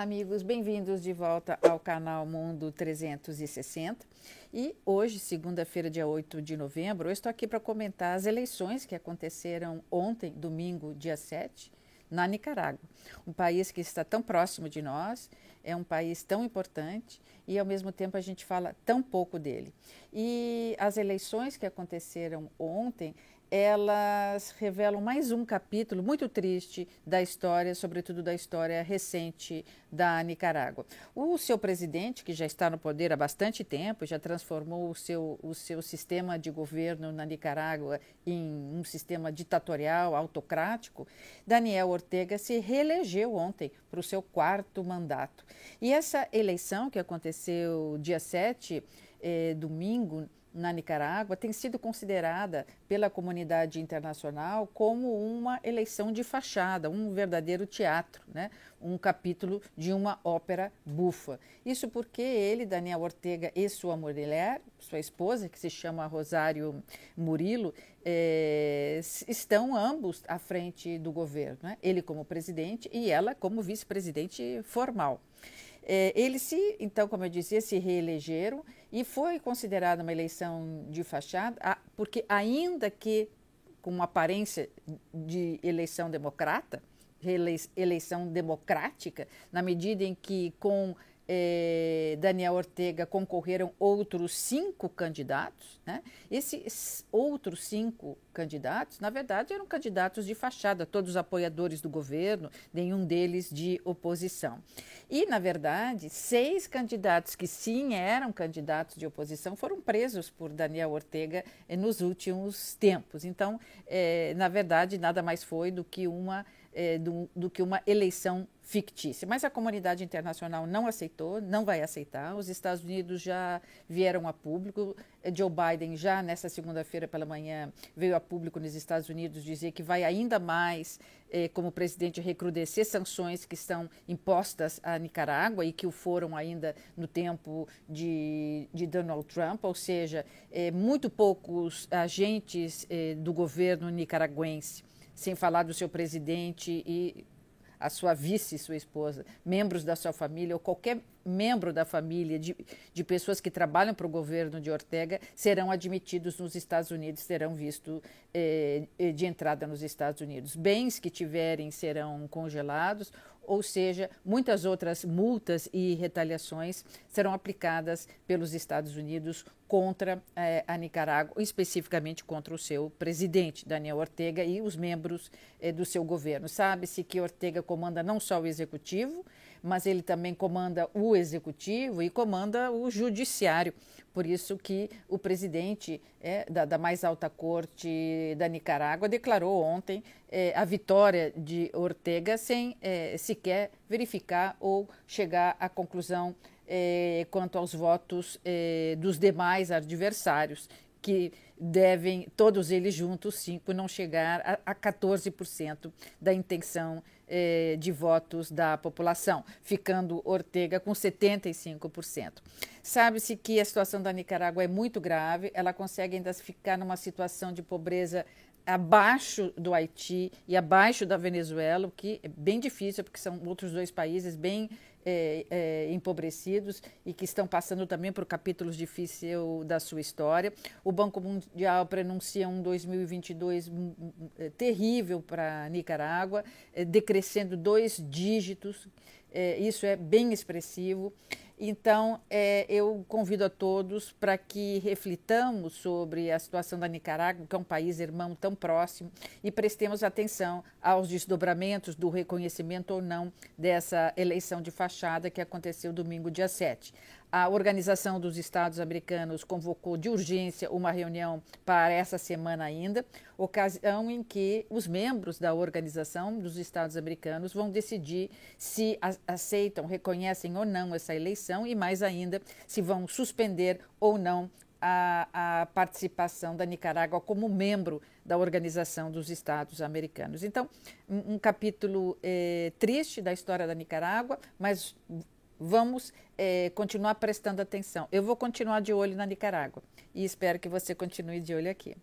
Olá, amigos, bem-vindos de volta ao canal Mundo 360. E hoje, segunda-feira, dia 8 de novembro, eu estou aqui para comentar as eleições que aconteceram ontem, domingo, dia 7, na Nicarágua. Um país que está tão próximo de nós, é um país tão importante e, ao mesmo tempo, a gente fala tão pouco dele. E as eleições que aconteceram ontem elas revelam mais um capítulo muito triste da história, sobretudo da história recente da Nicarágua. O seu presidente, que já está no poder há bastante tempo, já transformou o seu, o seu sistema de governo na Nicarágua em um sistema ditatorial, autocrático, Daniel Ortega se reelegeu ontem para o seu quarto mandato. E essa eleição que aconteceu dia 7, eh, domingo, na Nicarágua tem sido considerada pela comunidade internacional como uma eleição de fachada, um verdadeiro teatro, né? um capítulo de uma ópera bufa. Isso porque ele, Daniel Ortega e sua mulher, sua esposa, que se chama Rosário Murilo, é, estão ambos à frente do governo. Né? Ele como presidente e ela como vice-presidente formal. É, eles se, então, como eu dizia, se reelegeram e foi considerada uma eleição de fachada, porque ainda que com uma aparência de eleição democrata, eleição democrática, na medida em que com eh, Daniel Ortega concorreram outros cinco candidatos. Né? Esses outros cinco candidatos, na verdade, eram candidatos de fachada, todos apoiadores do governo, nenhum deles de oposição. E, na verdade, seis candidatos que sim eram candidatos de oposição foram presos por Daniel Ortega eh, nos últimos tempos. Então, eh, na verdade, nada mais foi do que uma é, do, do, que uma eleição fictícia. Mas a comunidade internacional não aceitou, não vai aceitar. Os Estados Unidos já vieram a público. Joe Biden, já nessa segunda-feira pela manhã, veio a público nos Estados Unidos dizer que vai ainda mais, é, como presidente, recrudescer sanções que estão impostas à Nicarágua e que o foram ainda no tempo de, de Donald Trump. Ou seja, é, muito poucos agentes é, do governo nicaragüense sem falar do seu presidente e a sua vice, sua esposa, membros da sua família ou qualquer membro da família de, de pessoas que trabalham para o governo de Ortega serão admitidos nos Estados Unidos, terão visto eh, de entrada nos Estados Unidos. Bens que tiverem serão congelados ou seja, muitas outras multas e retaliações serão aplicadas pelos Estados Unidos contra eh, a Nicarágua, especificamente contra o seu presidente, Daniel Ortega, e os membros eh, do seu governo. Sabe-se que Ortega comanda não só o executivo, mas ele também comanda o executivo e comanda o judiciário. Por isso que o presidente é, da, da, mais alta corte da Nicarágua declarou ontem é, a vitória de Ortega sem é, sequer verificar ou chegar à conclusão é, quanto aos votos é, dos demais adversários, que devem, todos eles juntos, cinco, não chegar a, a 14% da intenção eh, de votos da população, ficando Ortega com 75%. Sabe-se que a situação da Nicarágua é muito grave, ela consegue ainda ficar numa situação de pobreza abaixo do Haiti e abaixo da Venezuela, o que é bem difícil, porque são outros dois países bem é, é, empobrecidos e que estão passando também por capítulos difíceis da sua história. O Banco Mundial pronuncia um 2022 é, terrível para Nicarágua, é, decrescendo dois dígitos, é, isso é bem expressivo. Então, é, eu convido a todos para que reflitamos sobre a situação da Nicarágua, que é um país irmão tão próximo, e prestemos atenção aos desdobramentos do reconhecimento ou não dessa eleição de fachada que aconteceu domingo, dia 7. A Organização dos Estados Americanos convocou de urgência uma reunião para essa semana ainda, ocasião em que os membros da Organização dos Estados Americanos vão decidir se aceitam, reconhecem ou não essa eleição e, mais ainda, se vão suspender ou não a, a, participação da Nicarágua como membro da Organização dos Estados Americanos. Então, um, capítulo eh, triste da história da Nicarágua, mas vamos é, continuar prestando atenção. Eu vou continuar de olho na Nicarágua e espero que você continue de olho aqui.